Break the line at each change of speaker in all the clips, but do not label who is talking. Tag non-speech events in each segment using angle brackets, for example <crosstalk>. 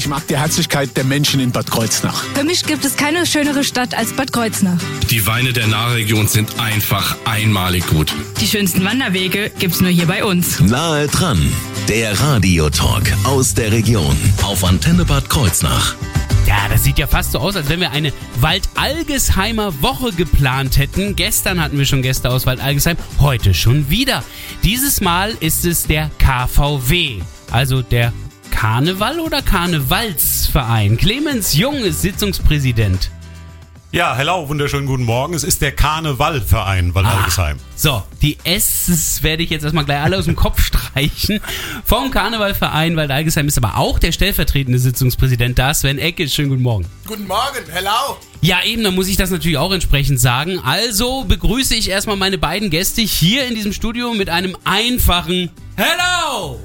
Ich mag die Herzlichkeit der Menschen in Bad Kreuznach.
Für mich gibt es keine schönere Stadt als Bad Kreuznach.
Die Weine der Nahregion sind einfach einmalig gut.
Die schönsten Wanderwege gibt's nur hier bei uns.
Nahe dran, der Radiotalk aus der Region auf Antenne Bad Kreuznach.
Ja, das sieht ja fast so aus, als wenn wir eine Waldalgesheimer Woche geplant hätten. Gestern hatten wir schon Gäste aus Waldalgesheim, heute schon wieder. Dieses Mal ist es der KVW, also der Karneval oder Karnevalsverein. Clemens Jung ist Sitzungspräsident.
Ja, hello, wunderschönen guten Morgen. Es ist der Karnevalverein Waldalgesheim.
Ah, so, die S werde ich jetzt erstmal gleich alle aus dem Kopf streichen. Vom Karnevalverein Waldalgesheim ist aber auch der stellvertretende Sitzungspräsident da, Sven Ecke. Schönen guten Morgen.
Guten Morgen, hello.
Ja, eben, dann muss ich das natürlich auch entsprechend sagen. Also begrüße ich erstmal meine beiden Gäste hier in diesem Studio mit einem einfachen Hello!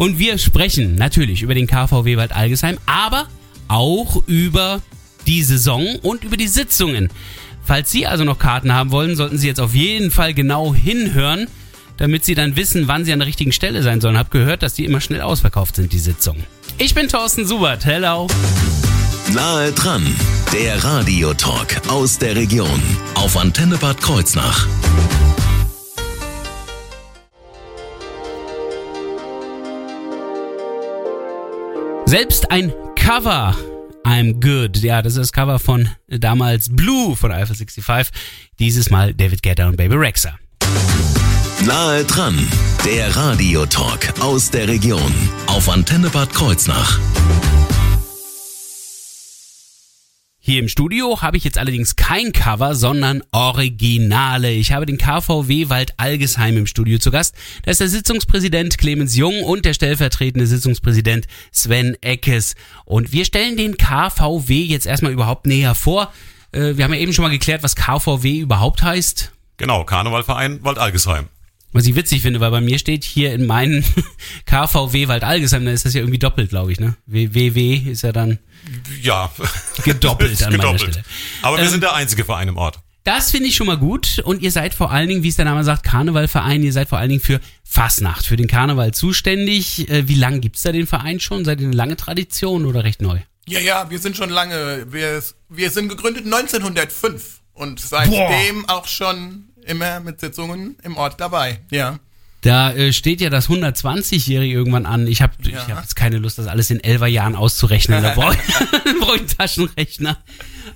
Und wir sprechen natürlich über den KVW Waldalgesheim, aber auch über die Saison und über die Sitzungen. Falls Sie also noch Karten haben wollen, sollten Sie jetzt auf jeden Fall genau hinhören, damit Sie dann wissen, wann Sie an der richtigen Stelle sein sollen. Hab gehört, dass die immer schnell ausverkauft sind, die Sitzungen. Ich bin Thorsten Subert. Hello.
Nahe dran, der Radiotalk aus der Region auf Antenne Bad Kreuznach.
Selbst ein Cover I'm Good. Ja, das ist das Cover von damals Blue von Alpha 65. Dieses Mal David Guetta und Baby Rexha.
Nahe dran, der Radiotalk aus der Region auf Antenne Bad Kreuznach.
Hier im Studio habe ich jetzt allerdings kein Cover, sondern Originale. Ich habe den KVW Wald Algesheim im Studio zu Gast. Da ist der Sitzungspräsident Clemens Jung und der stellvertretende Sitzungspräsident Sven Eckes. Und wir stellen den KVW jetzt erstmal überhaupt näher vor. Äh, wir haben ja eben schon mal geklärt, was KVW überhaupt heißt.
Genau, Karnevalverein Wald Algesheim.
Was ich witzig finde, weil bei mir steht hier in meinen <laughs> KVW Wald Algesheim, da ist das ja irgendwie doppelt, glaube ich, ne? WW ist ja dann
ja
gedoppelt an
gedoppelt.
meiner Stelle.
Aber wir
Ähm,
sind der einzige Verein im Ort.
Das finde ich schon mal gut. Und ihr seid vor allen Dingen, wie es der Name sagt, Karnevalverein. Ihr seid vor allen Dingen für Fasnacht, für den Karneval zuständig. Äh, Wie lange gibt's da den Verein schon? Seid ihr eine lange Tradition oder recht neu?
Ja, ja, wir sind schon lange, wir, wir sind gegründet 1905 und seitdem auch schon immer mit Sitzungen im Ort dabei, ja.
Da äh, steht ja das 120-Jährige irgendwann an. Ich habe ich
Ja.
hab jetzt keine Lust, das alles in elfer Jahren auszurechnen. Da brauche ich, <laughs> brauch ich einen Taschenrechner.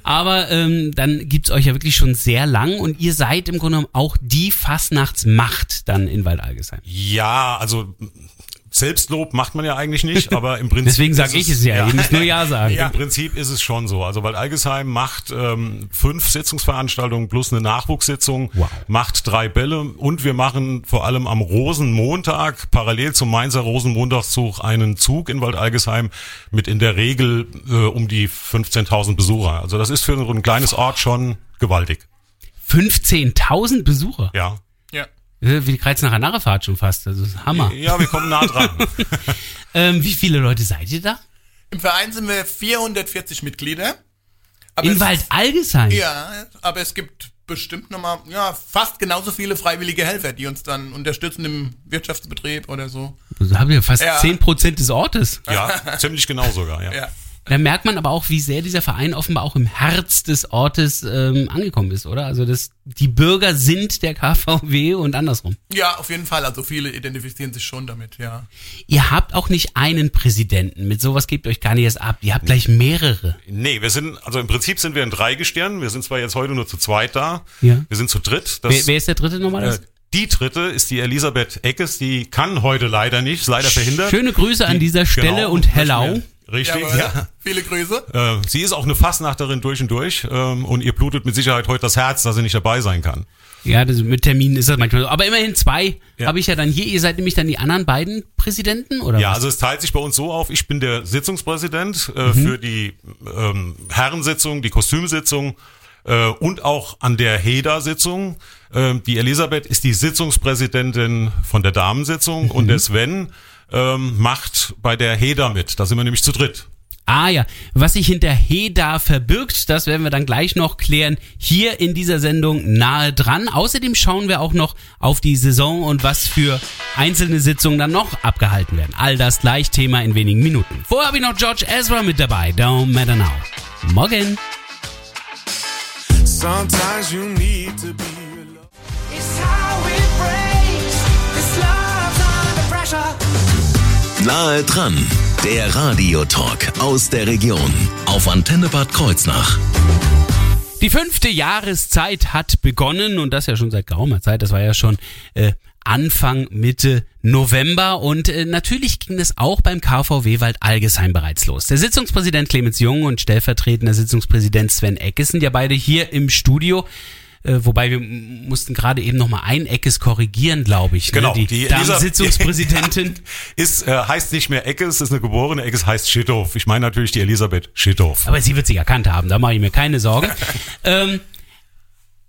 Aber ähm, dann gibt's euch ja wirklich schon sehr lang und ihr seid im Grunde genommen auch die Fastnachtsmacht dann in Waldalgesheim.
Ja, also Selbstlob macht man ja eigentlich nicht, aber im <laughs> Prinzip.
Deswegen sage
ist
ich es ja. Ihr müsst nur Ja sagen.
Im Prinzip ist es schon so. Also weil Algesheim macht ähm, fünf Sitzungsveranstaltungen plus eine Nachwuchssitzung,
Wow.
macht drei Bälle und wir machen vor allem am Rosenmontag parallel zum Mainzer Rosenmontagszug einen Zug in Waldalgesheim mit in der Regel äh, um die 15.000 Besucher. Also das ist für so ein kleines Ort schon gewaltig.
15.000 Besucher.
Ja.
Äh, Wie die Kreuznacher Narrefahrt schon fast. Das ist Hammer.
Ja, wir kommen nah dran. <laughs>
Ähm, wie viele Leute seid ihr da?
Im Verein sind wir 440 Mitglieder. Aber
In
es-
Waldalgesheim?
Ja, aber es gibt bestimmt nochmal, ja, fast genauso viele freiwillige Helfer, die uns dann unterstützen im Wirtschaftsbetrieb oder so.
Also habt ihr fast
Ja.
10% des Ortes.
Ja, ziemlich genau sogar, ja.
Ja.
Da merkt man aber auch, wie sehr dieser Verein offenbar auch im Herz des Ortes ähm, angekommen ist, oder? Also das, die Bürger sind der KVW und andersrum.
Ja, auf jeden Fall. Also viele identifizieren sich schon damit, ja.
Ihr habt auch nicht einen Präsidenten. Mit sowas gebt ihr euch gar nicht erst ab. Ihr habt gleich mehrere.
Nee, wir sind, also im Prinzip sind wir in Dreigestirn. Wir sind zwar jetzt heute nur zu zweit da.
Ja.
Wir sind zu dritt. Das,
Wer, wer ist der dritte nochmal?
äh, die dritte ist die Elisabeth Eckes, die kann heute leider nicht, ist leider verhindert.
Schöne Grüße an dieser Stelle
Genau,
und hello.
Richtig,
Jawohl.
ja.
Viele Grüße.
Äh, sie ist auch eine Fassnachterin durch und durch ähm, und ihr blutet mit Sicherheit heute das Herz, dass sie nicht dabei sein kann.
Ja, das, mit Terminen ist das manchmal so. Aber immerhin zwei
Ja.
habe ich ja dann hier. Ihr seid nämlich dann die anderen beiden Präsidenten, oder
Ja,
was?
also es teilt sich bei uns so auf, ich bin der Sitzungspräsident äh,
Mhm.
für die ähm, Herrensitzung, die Kostümsitzung äh, und auch an der HEDA-Sitzung. Ähm, die Elisabeth ist die Sitzungspräsidentin von der Damensitzung und
Mhm.
der Sven ähm, macht bei der HEDA mit. Da sind wir nämlich zu dritt.
Ah ja, was sich hinter Heda verbirgt, das werden wir dann gleich noch klären, hier in dieser Sendung nahe dran. Außerdem schauen wir auch noch auf die Saison und was für einzelne Sitzungen dann noch abgehalten werden. All das gleich Thema in wenigen Minuten. Vorher habe ich noch George Ezra mit dabei, Don't Matter Now. Morgen.
Sometimes you need to be alone.
It's how it breaks. This love's under pressure.
Nahe dran, der Radiotalk aus der Region auf Antenne Bad Kreuznach.
Die fünfte Jahreszeit hat begonnen und das ja schon seit geraumer Zeit. Das war ja schon äh, Anfang, Mitte November und äh, natürlich ging es auch beim KVW Wald Algesheim bereits los. Der Sitzungspräsident Clemens Jung und stellvertretender Sitzungspräsident Sven Eckes sind ja beide hier im Studio. Äh, wobei wir mussten gerade eben noch mal ein Eckes korrigieren, glaube ich.
Genau,
Ne? Die,
die Elisa-
Sitzungspräsidentin. <laughs>
Ist, äh, heißt nicht mehr Eckes, ist eine geborene Eckes, heißt Schitthoff. Ich meine natürlich die Elisabeth Schitthoff.
Aber sie wird sich erkannt haben, da mache ich mir keine Sorgen. <laughs> ähm,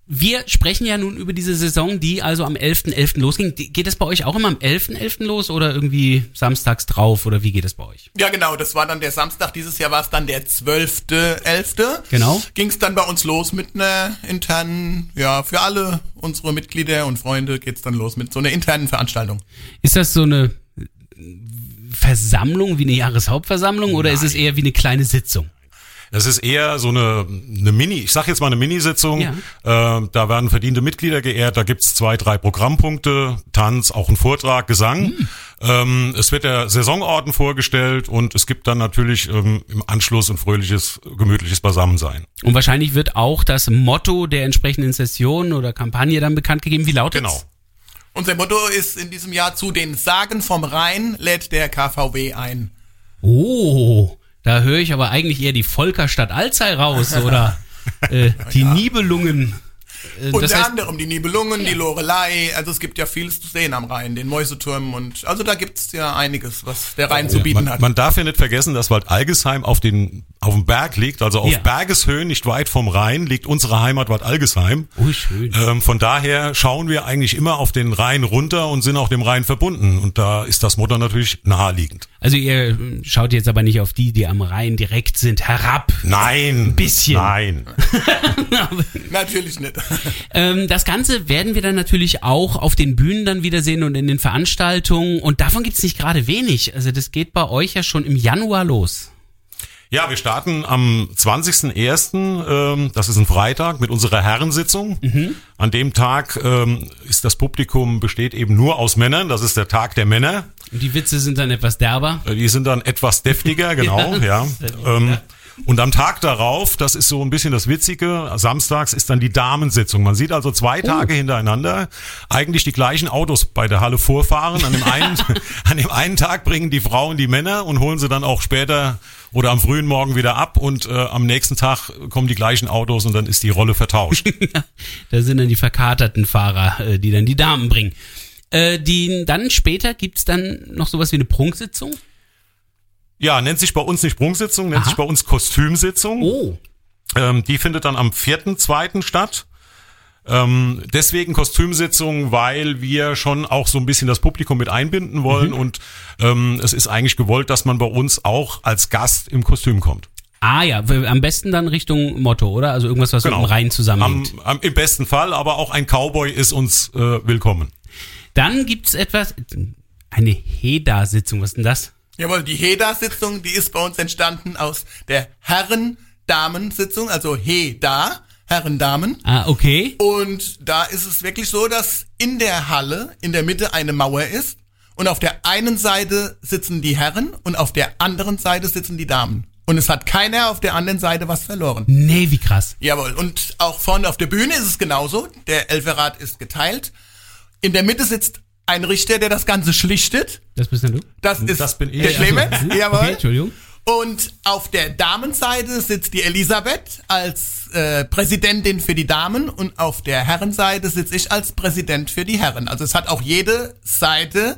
wir sprechen ja nun über diese Saison, die also am 11.11. losging. Die- Geht es bei euch auch immer am 11.11. los oder irgendwie samstags drauf oder wie geht es bei euch?
Ja, genau, das war dann der Samstag. Dieses Jahr war es dann der 12.11.
Genau.
Ging es dann bei uns los mit einer internen, ja, für alle unsere Mitglieder und Freunde geht's dann los mit so einer internen Veranstaltung.
Ist das so eine Versammlung wie eine Jahreshauptversammlung oder ist es eher wie eine kleine Sitzung?
Das ist eher so eine, eine Mini, ich sag jetzt mal eine Minisitzung.
Ja.
Äh, da werden verdiente Mitglieder geehrt, da gibt's zwei, drei Programmpunkte, Tanz, auch ein Vortrag, Gesang.
Hm.
Ähm, es wird der Saisonorden vorgestellt und es gibt dann natürlich ähm, im Anschluss ein fröhliches, gemütliches Beisammensein.
Und wahrscheinlich wird auch das Motto der entsprechenden Session oder Kampagne dann bekannt gegeben. Wie lautet
Genau.
Unser Motto ist in diesem Jahr zu den Sagen vom Rhein lädt der KVW ein.
Oh, da höre ich aber eigentlich eher die Volkerstadt Alzey raus oder <laughs> äh, die Nibelungen. Äh,
Unter
das heißt,
anderem die Nibelungen, die Lorelei, also es gibt ja vieles zu sehen am Rhein, den Mäuseturm und also da gibt's ja einiges, was der Rhein zu bieten
man,
hat.
man darf ja nicht vergessen, dass Wald Algesheim auf den auf dem Berg liegt, also auf
Ja.
Bergeshöhen, nicht weit vom Rhein, liegt unsere Heimat Wald Algesheim.
oh, schön.
Ähm, von daher schauen wir eigentlich immer auf den Rhein runter und sind auch dem Rhein verbunden. Und da ist das Motto natürlich naheliegend.
Also ihr schaut jetzt aber nicht auf die, die am Rhein direkt sind, herab.
Nein.
Ein bisschen.
Nein. <laughs>
Natürlich nicht.
Ähm, das Ganze werden wir dann natürlich auch auf den Bühnen dann wiedersehen und in den Veranstaltungen. Und davon gibt's nicht gerade wenig. Also das geht bei euch ja schon im Januar los.
Ja, wir starten am 20.01., ähm, das ist ein Freitag, mit unserer Herrensitzung. An dem Tag ähm, ist das Publikum besteht eben nur aus Männern, das ist der Tag der Männer.
Und die Witze sind dann etwas derber.
Die sind dann etwas deftiger, <laughs> genau, ja. Ähm, und am Tag darauf, das ist so ein bisschen das Witzige, samstags ist dann die Damensitzung. Man sieht also zwei Tage hintereinander eigentlich die gleichen Autos bei der Halle vorfahren. An dem <laughs> einen, an dem einen Tag bringen die Frauen die Männer und holen sie dann auch später oder am frühen Morgen wieder ab und äh, am nächsten Tag kommen die gleichen Autos und dann ist die Rolle vertauscht. <laughs>
Da sind dann die verkaterten Fahrer, äh, die dann die Damen bringen. Äh, die, dann später gibt's dann noch sowas wie eine Prunksitzung.
Ja, nennt sich bei uns nicht Sprungsitzung, nennt
Aha.
sich bei uns Kostümsitzung.
Oh.
Ähm, die findet dann am 4.2. statt. Ähm, deswegen Kostümsitzung, weil wir schon auch so ein bisschen das Publikum mit einbinden wollen
Mhm.
und ähm, es ist eigentlich gewollt, dass man bei uns auch als Gast im Kostüm kommt.
Ah ja, am besten dann Richtung Motto, oder? Also irgendwas, was mit dem Rhein zusammenhängt.
Am, am, Im besten Fall, aber auch ein Cowboy ist uns äh, willkommen.
Dann gibt's etwas, eine HEDA-Sitzung, was ist denn das?
Jawohl, die HEDA-Sitzung, die ist bei uns entstanden aus der Herren-Damen-Sitzung, also HEDA, Herren-Damen.
Ah, okay.
Und da ist es wirklich so, dass in der Halle in der Mitte eine Mauer ist und auf der einen Seite sitzen die Herren und auf der anderen Seite sitzen die Damen. Und es hat keiner auf der anderen Seite was verloren.
Nee, wie krass.
Jawohl, und auch vorne auf der Bühne ist es genauso. Der Elferrat ist geteilt. In der Mitte sitzt ein Richter, der das Ganze schlichtet.
Das bist denn du?
Das ist
Das bin ich.
der Clemens.
Also, hm?
Jawohl.
Okay, Entschuldigung.
Und auf der Damenseite sitzt die Elisabeth als äh, Präsidentin für die Damen und auf der Herrenseite sitze ich als Präsident für die Herren. Also es hat auch jede Seite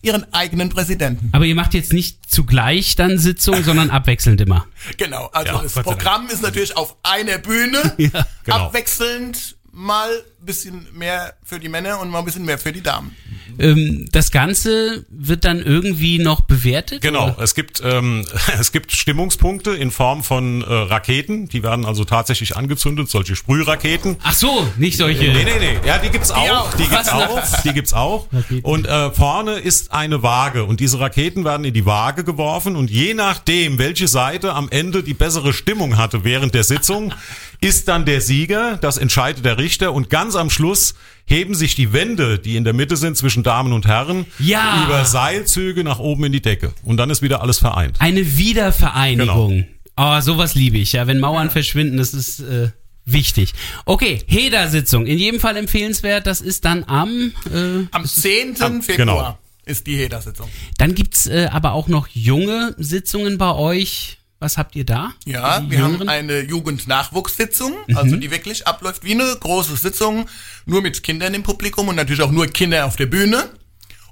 ihren eigenen Präsidenten.
Aber ihr macht jetzt nicht zugleich dann Sitzung, sondern <laughs> abwechselnd immer.
Genau, also
Ja,
das. Programm ist natürlich auf einer Bühne, <laughs>
Ja,
genau.
abwechselnd mal ein bisschen mehr für die Männer und mal ein bisschen mehr für die Damen.
Ähm, das Ganze wird dann irgendwie noch bewertet?
Genau,
oder?
es gibt ähm, <laughs> es gibt Stimmungspunkte in Form von äh, Raketen, die werden also tatsächlich angezündet, solche Sprühraketen.
Ach so, nicht solche.
Nee, nee, nee. Ja, die gibt's auch.
auch.
Die gibt's auch. Die gibt's auch. Und äh, vorne ist eine Waage und diese Raketen werden in die Waage geworfen und je nachdem, welche Seite am Ende die bessere Stimmung hatte während der Sitzung, ist dann der Sieger. Das entscheidet der Richter und ganz am Schluss heben sich die Wände, die in der Mitte sind zwischen Damen und Herren,
Ja.
über Seilzüge nach oben in die Decke und dann ist wieder alles vereint.
Eine Wiedervereinigung.
Genau.
Oh, sowas liebe ich, ja. Wenn Mauern verschwinden, das ist äh, wichtig. Okay, Heda-Sitzung. In jedem Fall empfehlenswert. Das ist dann am. Äh,
Am 10.
Am-
Februar
genau.
ist die HEDA-Sitzung.
dann gibt's äh, aber auch noch junge Sitzungen bei euch. Was habt ihr da?
Ja, wir haben
Jüngeren?
eine Jugendnachwuchssitzung,
Mhm.
also die wirklich abläuft wie eine große Sitzung, nur mit Kindern im Publikum und natürlich auch nur Kinder auf der Bühne.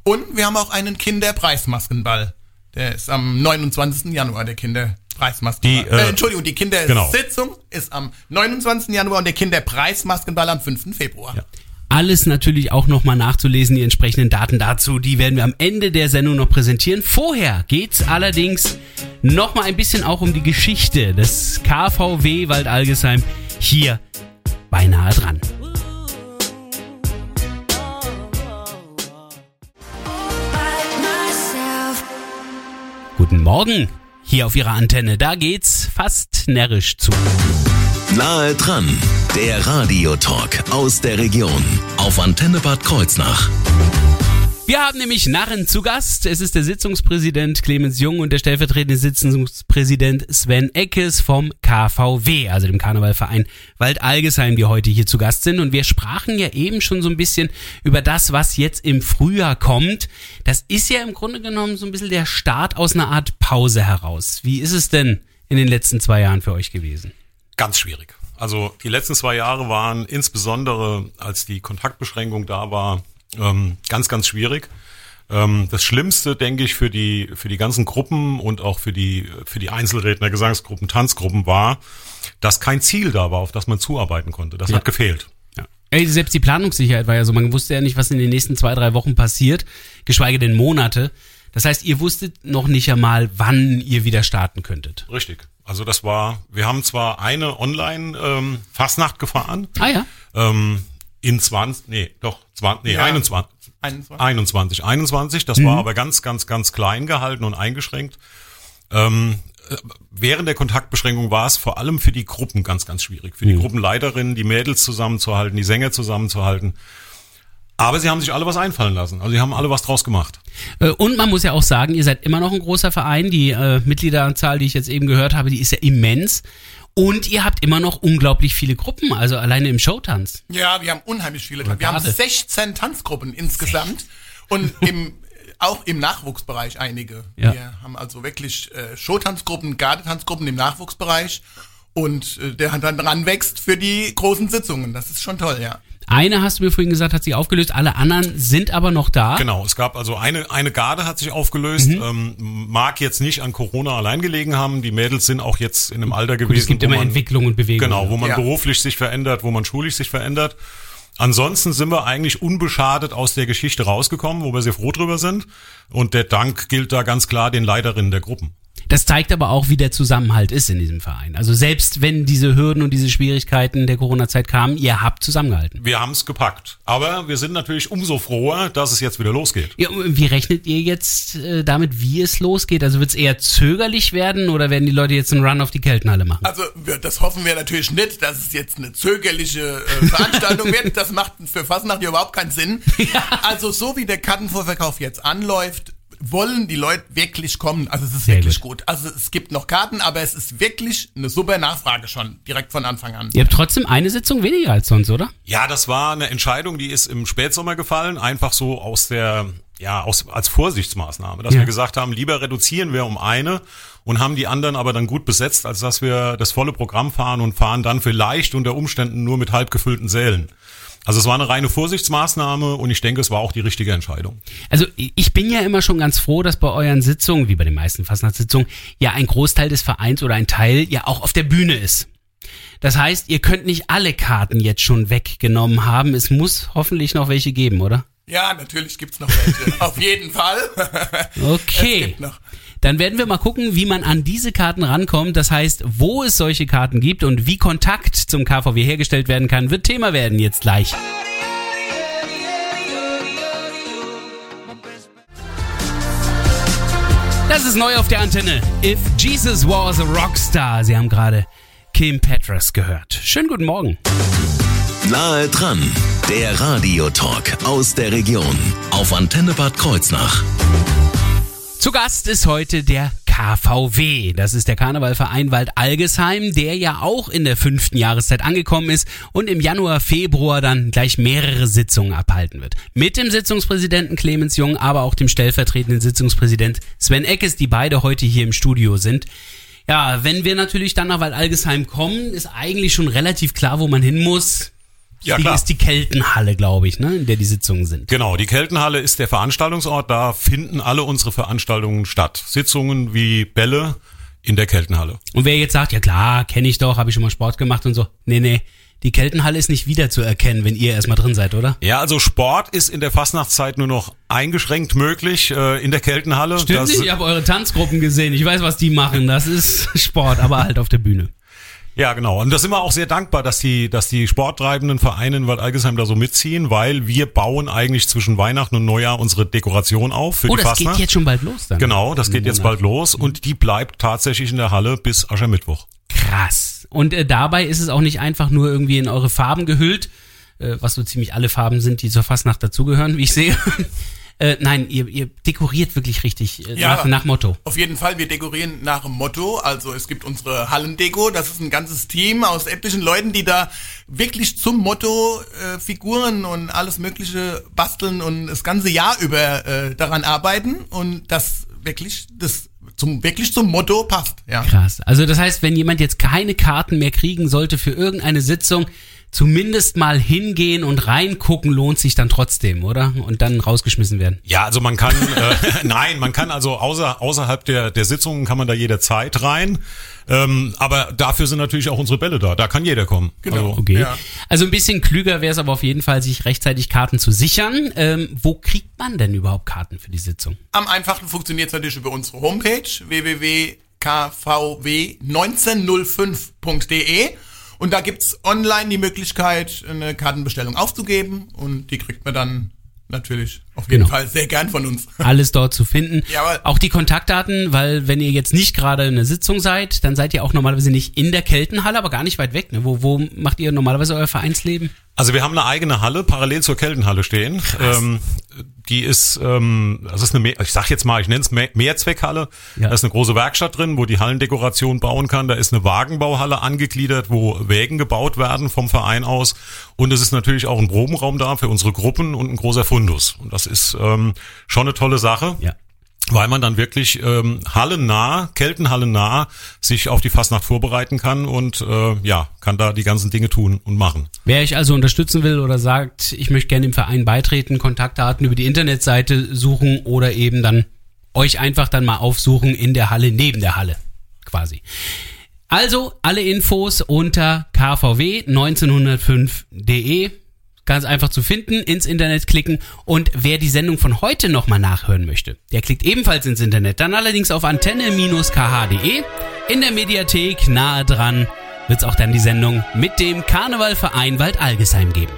Und wir haben auch einen Kinderpreismaskenball. Der ist am 29. Januar, der Kinderpreismaskenball.
Die, äh,
äh, Entschuldigung, die
genau.
Kindersitzung ist am 29. Januar und der Kinderpreismaskenball am 5. Februar.
Alles natürlich auch nochmal nachzulesen, die entsprechenden Daten dazu, die werden wir am Ende der Sendung noch präsentieren. Vorher geht's allerdings nochmal ein bisschen auch um die Geschichte des KVW Waldalgesheim hier beinahe dran. Guten Morgen, hier auf Ihrer Antenne, da geht's fast närrisch zu.
Nahe dran, der Radiotalk aus der Region auf Antenne Bad Kreuznach.
Wir haben nämlich Narren zu Gast. Es ist der Sitzungspräsident Clemens Jung und der stellvertretende Sitzungspräsident Sven Eckes vom KVW, also dem Karnevalverein Waldalgesheim, die heute hier zu Gast sind. Und wir sprachen ja eben schon so ein bisschen über das, was jetzt im Frühjahr kommt. Das ist ja im Grunde genommen so ein bisschen der Start aus einer Art Pause heraus. Wie ist es denn in den letzten zwei Jahren für euch gewesen?
Ganz schwierig. Also die letzten zwei Jahre waren insbesondere, als die Kontaktbeschränkung da war, ähm, ganz, ganz schwierig. Ähm, das Schlimmste, denke ich, für die, für die ganzen Gruppen und auch für die, für die Einzelredner, Gesangsgruppen, Tanzgruppen war, dass kein Ziel da war, auf das man zuarbeiten konnte. Das
Ja.
hat gefehlt.
Ja. Ey, selbst die Planungssicherheit war ja so, man wusste ja nicht, was in den nächsten zwei, drei Wochen passiert, geschweige denn Monate. Das heißt, ihr wusstet noch nicht einmal, wann ihr wieder starten könntet.
Richtig. Also das war, wir haben zwar eine Online-Fastnacht gefahren,
Ah ja.
ähm, in 20, nee, doch, 20, nee,
Ja.
21.
21.
21, 21, das war aber ganz, ganz, ganz klein gehalten und eingeschränkt. Ähm, äh, während der Kontaktbeschränkung war es vor allem für die Gruppen ganz, ganz schwierig. Für die Gruppenleiterinnen, die Mädels zusammenzuhalten, die Sänger zusammenzuhalten. Aber sie haben sich alle was einfallen lassen. Also sie haben alle was draus gemacht.
Äh, Und man muss ja auch sagen, ihr seid immer noch ein großer Verein. Die äh, Mitgliederanzahl, die ich jetzt eben gehört habe, die ist ja immens. Und ihr habt immer noch unglaublich viele Gruppen, also alleine im Showtanz.
Ja, wir haben unheimlich viele.
Oder
Wir haben
gerade.
16 Tanzgruppen insgesamt und im, auch im Nachwuchsbereich einige.
Ja.
Wir haben also wirklich äh, Showtanzgruppen, Gardetanzgruppen im Nachwuchsbereich und äh, der dann dran wächst für die großen Sitzungen. Das ist schon toll, ja.
Eine hast du mir vorhin gesagt, hat sich aufgelöst, alle anderen sind aber noch da.
Genau, es gab also eine, eine Garde hat sich aufgelöst, ähm, mag jetzt nicht an Corona allein gelegen haben. Die Mädels sind auch jetzt in einem Alter gewesen.
Gut, es gibt
wo
immer
man,
Entwicklung und Bewegung.
Genau, wo man
Ja.
beruflich sich verändert, wo man schulisch sich verändert. Ansonsten sind wir eigentlich unbeschadet aus der Geschichte rausgekommen, wo wir sehr froh drüber sind. Und der Dank gilt da ganz klar den Leiterinnen der Gruppen.
Das zeigt aber auch, wie der Zusammenhalt ist in diesem Verein. Also selbst wenn diese Hürden und diese Schwierigkeiten der Corona-Zeit kamen, ihr habt zusammengehalten.
Wir haben es gepackt. Aber wir sind natürlich umso froher, dass es jetzt wieder losgeht.
Ja, wie rechnet ihr jetzt äh, damit, wie es losgeht? Also wird es eher zögerlich werden oder werden die Leute jetzt einen Run auf die Keltenhalle machen?
Also wir, das hoffen wir natürlich nicht, dass es jetzt eine zögerliche äh, Veranstaltung wird. Das macht für Fasnacht ja überhaupt keinen Sinn. <laughs> Also so wie der Kartenvorverkauf jetzt anläuft, wollen die Leute wirklich kommen. Also es ist
Sehr
wirklich
gut.
gut. Also es gibt noch Karten, aber es ist wirklich eine super Nachfrage schon, direkt von Anfang an.
Ihr habt trotzdem eine Sitzung weniger als sonst, oder?
Ja, das war eine Entscheidung, die ist im Spätsommer gefallen, einfach so aus der, ja, aus, als Vorsichtsmaßnahme, dass
Ja.
wir gesagt haben, lieber reduzieren wir um eine und haben die anderen aber dann gut besetzt, als dass wir das volle Programm fahren und fahren dann vielleicht unter Umständen nur mit halb gefüllten Sälen. Also es war eine reine Vorsichtsmaßnahme und ich denke, es war auch die richtige Entscheidung.
Also ich bin ja immer schon ganz froh, dass bei euren Sitzungen, wie bei den meisten Fastnachtssitzungen, ja ein Großteil des Vereins oder ein Teil ja auch auf der Bühne ist. Das heißt, ihr könnt nicht alle Karten jetzt schon weggenommen haben. Es muss hoffentlich noch welche geben, oder?
Ja, natürlich gibt's noch welche. <laughs> Auf jeden Fall. <laughs> Es
Okay. Dann werden wir mal gucken, wie man an diese Karten rankommt. Das heißt, wo es solche Karten gibt und wie Kontakt zum KVW hergestellt werden kann, wird Thema werden jetzt gleich. Das ist neu auf der Antenne. If Jesus was a Rockstar. Sie haben gerade Kim Petras gehört. Schönen guten Morgen.
Nahe dran, der Radiotalk aus der Region auf Antenne Bad Kreuznach.
Zu Gast ist heute der KVW. Das ist der Karnevalverein Wald Algesheim, der ja auch in der fünften Jahreszeit angekommen ist und im Januar, Februar dann gleich mehrere Sitzungen abhalten wird. Mit dem Sitzungspräsidenten Clemens Jung, aber auch dem stellvertretenden Sitzungspräsident Sven Eckes, die beide heute hier im Studio sind. Ja, wenn wir natürlich dann nach Wald Algesheim kommen, ist eigentlich schon relativ klar, wo man hin muss.
Ja,
die
klar.
ist die Keltenhalle, glaube ich, ne, in der die Sitzungen sind.
Genau, die Keltenhalle ist der Veranstaltungsort, da finden alle unsere Veranstaltungen statt. Sitzungen wie Bälle in der Keltenhalle.
Und wer jetzt sagt, ja klar, kenne ich doch, habe ich schon mal Sport gemacht und so. Nee, nee, die Keltenhalle ist nicht wiederzuerkennen, wenn ihr erstmal drin seid, oder?
Ja, also Sport ist in der Fastnachtszeit nur noch eingeschränkt möglich äh, in der Keltenhalle.
Stimmt
Das-
nicht, ich habe eure Tanzgruppen gesehen. Ich weiß, was die machen. Das ist <laughs> Sport, aber halt auf der Bühne.
Ja, genau. Und da sind wir auch sehr dankbar, dass die, dass die sporttreibenden Vereine in Wald Algesheim da so mitziehen, weil wir bauen eigentlich zwischen Weihnachten und Neujahr unsere Dekoration auf für
Oh,
die
das
Fastnacht.
geht jetzt schon bald los dann.
Genau, das geht jetzt bald los und die bleibt tatsächlich in der Halle bis Aschermittwoch.
Krass. Und äh, dabei ist es auch nicht einfach nur irgendwie in eure Farben gehüllt, äh, was so ziemlich alle Farben sind, die zur Fastnacht dazugehören, wie ich sehe. Äh, nein, ihr, ihr dekoriert wirklich richtig äh,
Ja.
nach, nach Motto.
Auf jeden Fall, wir dekorieren nach dem Motto. Also es gibt unsere Hallendeko, das ist ein ganzes Team aus etlichen Leuten, die da wirklich zum Motto äh, Figuren und alles Mögliche basteln und das ganze Jahr über äh, daran arbeiten und das wirklich das zum wirklich zum Motto passt. Ja.
Krass. Also das heißt, wenn jemand jetzt keine Karten mehr kriegen sollte für irgendeine Sitzung, zumindest mal hingehen und reingucken lohnt sich dann trotzdem, oder? Und dann rausgeschmissen werden.
Ja, also man kann, äh, <laughs> nein, man kann also außer, außerhalb der, der Sitzungen kann man da jederzeit rein. Ähm, aber dafür sind natürlich auch unsere Bälle da. Da kann jeder kommen.
Genau.
Also,
Okay.
Ja.
Also ein bisschen klüger wäre es aber auf jeden Fall, sich rechtzeitig Karten zu sichern. Ähm, wo kriegt man denn überhaupt Karten für die Sitzung?
Am einfachsten funktioniert es natürlich über unsere Homepage www.kvw1905.de und da gibt's online die Möglichkeit, eine Kartenbestellung aufzugeben. Und die kriegt man dann natürlich auf jeden
Genau.
Fall sehr gern von uns. <laughs>
Alles dort zu finden.
Jawohl.
Auch die Kontaktdaten, weil wenn ihr jetzt nicht gerade in einer Sitzung seid, dann seid ihr auch normalerweise nicht in der Keltenhalle, aber gar nicht weit weg. Ne? Wo, wo macht ihr normalerweise euer Vereinsleben?
Also wir haben eine eigene Halle parallel zur Keltenhalle stehen. Ähm, die ist, ähm, das ist eine, Mehr, ich sag jetzt mal, ich nenne es Mehr Mehrzweckhalle.
Ja.
Da ist eine große Werkstatt drin, wo die Hallendekoration bauen kann. Da ist eine Wagenbauhalle angegliedert, wo Wägen gebaut werden vom Verein aus. Und es ist natürlich auch ein Probenraum da für unsere Gruppen und ein großer Fundus. Und das ist ähm, schon eine tolle Sache.
Ja.
weil man dann wirklich ähm, hallennah, Keltenhallennah sich auf die Fastnacht vorbereiten kann und äh, ja, kann da die ganzen Dinge tun und machen.
Wer euch also unterstützen will oder sagt, ich möchte gerne dem Verein beitreten, Kontaktdaten über die Internetseite suchen oder eben dann euch einfach dann mal aufsuchen in der Halle, neben der Halle quasi. Also alle Infos unter kvw1905.de. Ganz einfach zu finden, ins Internet klicken und wer die Sendung von heute nochmal nachhören möchte, der klickt ebenfalls ins Internet, dann allerdings auf antenne-kh.de. In der Mediathek nahe dran wird es auch dann die Sendung mit dem Karnevalverein Wald Algesheim geben.